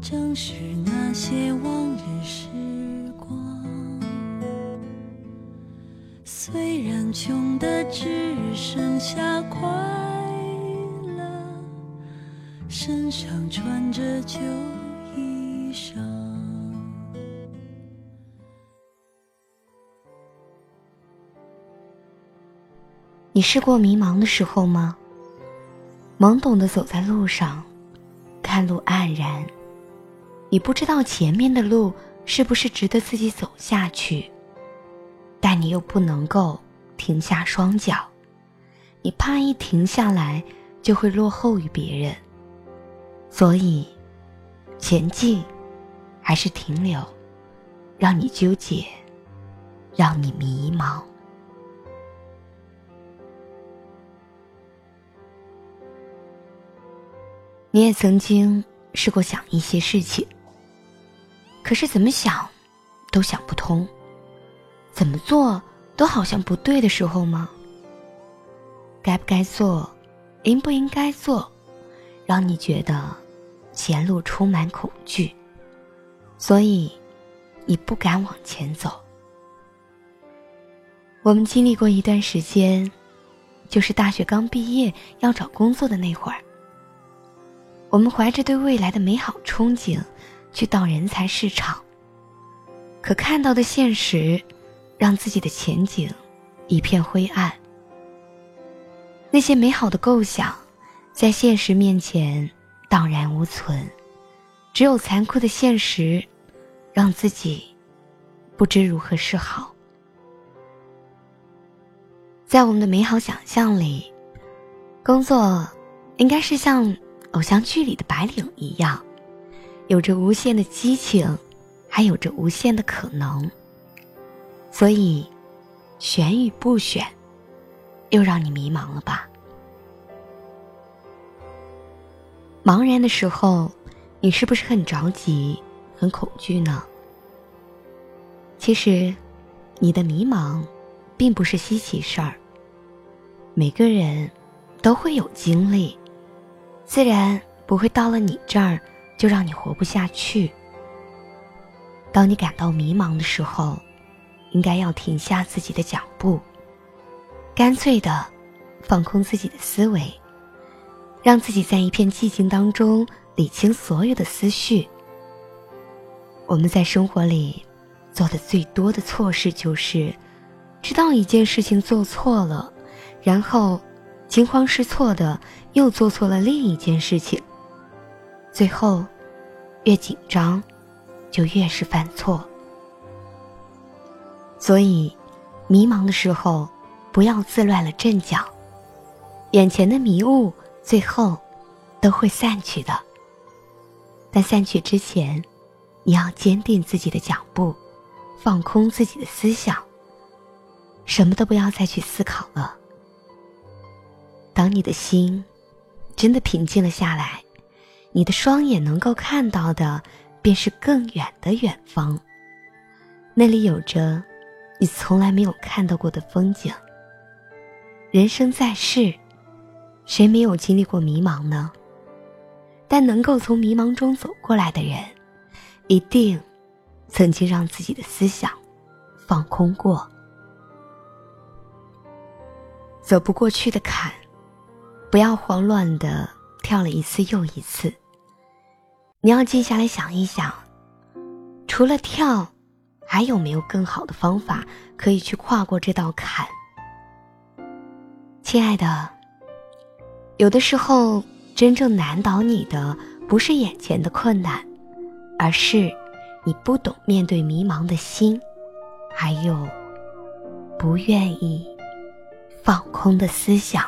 正是那些往日时光。虽然穷的只剩下快乐，身上穿着旧衣裳。你试过迷茫的时候吗？懵懂的走在路上，看路黯然，你不知道前面的路是不是值得自己走下去，但你又不能够停下双脚，你怕一停下来就会落后于别人，所以前进还是停留，让你纠结，让你迷茫。你也曾经试过想一些事情，可是怎么想都想不通，怎么做都好像不对的时候吗？该不该做，应不应该做，让你觉得前路充满恐惧，所以你不敢往前走。我们经历过一段时间，就是大学刚毕业要找工作的那会儿。我们怀着对未来的美好憧憬，去到人才市场。可看到的现实，让自己的前景一片灰暗。那些美好的构想，在现实面前荡然无存，只有残酷的现实，让自己不知如何是好。在我们的美好想象里，工作应该是像……偶像剧里的白领一样，有着无限的激情，还有着无限的可能。所以，选与不选，又让你迷茫了吧？茫然的时候，你是不是很着急、很恐惧呢？其实，你的迷茫，并不是稀奇事儿。每个人，都会有经历。自然不会到了你这儿就让你活不下去。当你感到迷茫的时候，应该要停下自己的脚步，干脆的放空自己的思维，让自己在一片寂静当中理清所有的思绪。我们在生活里做的最多的错事就是，知道一件事情做错了，然后。惊慌失措的又做错了另一件事情，最后越紧张就越是犯错。所以，迷茫的时候不要自乱了阵脚，眼前的迷雾最后都会散去的。但散去之前，你要坚定自己的脚步，放空自己的思想，什么都不要再去思考了。当你的心真的平静了下来，你的双眼能够看到的便是更远的远方。那里有着你从来没有看到过的风景。人生在世，谁没有经历过迷茫呢？但能够从迷茫中走过来的人，一定曾经让自己的思想放空过。走不过去的坎。不要慌乱的跳了一次又一次。你要静下来想一想，除了跳，还有没有更好的方法可以去跨过这道坎？亲爱的，有的时候真正难倒你的不是眼前的困难，而是你不懂面对迷茫的心，还有不愿意放空的思想。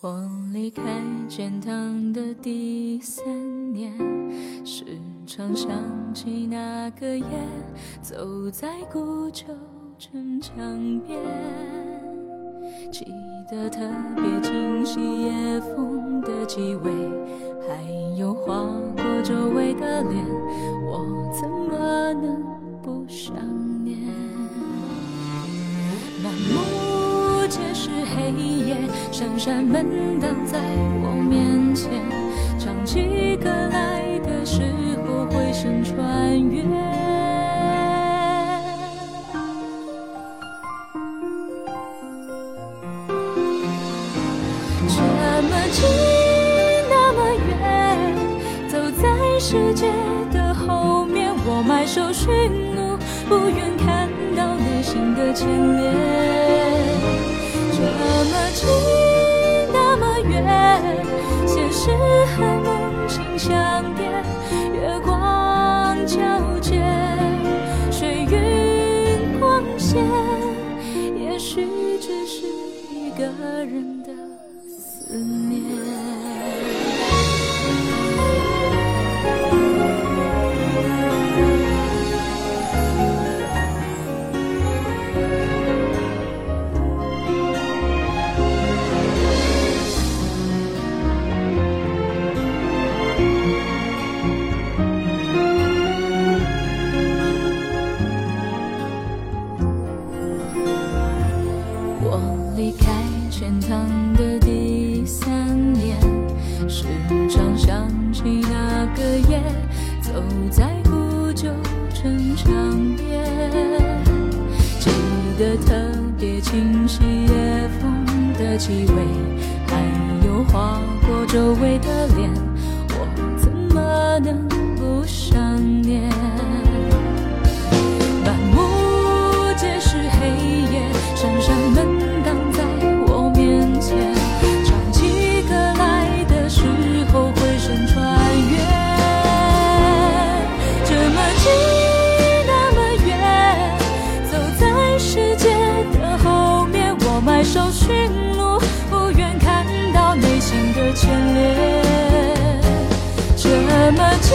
我离开天堂的第三年，时常想起那个夜，走在古旧城墙边，记得特别清晰夜风的气味，还有划过周围的脸，我怎么能不想念？闪闪门挡在我面前，唱起歌来的时候回声穿越。这么近，那么远，走在世界的后面，我埋首寻路，不愿看到内心的牵连。这么近，是很长夜，记得特别清晰夜风的气味，还有划过周围的脸，我怎么能不想念？白，首寻路，不愿看到内心的牵连。这么近，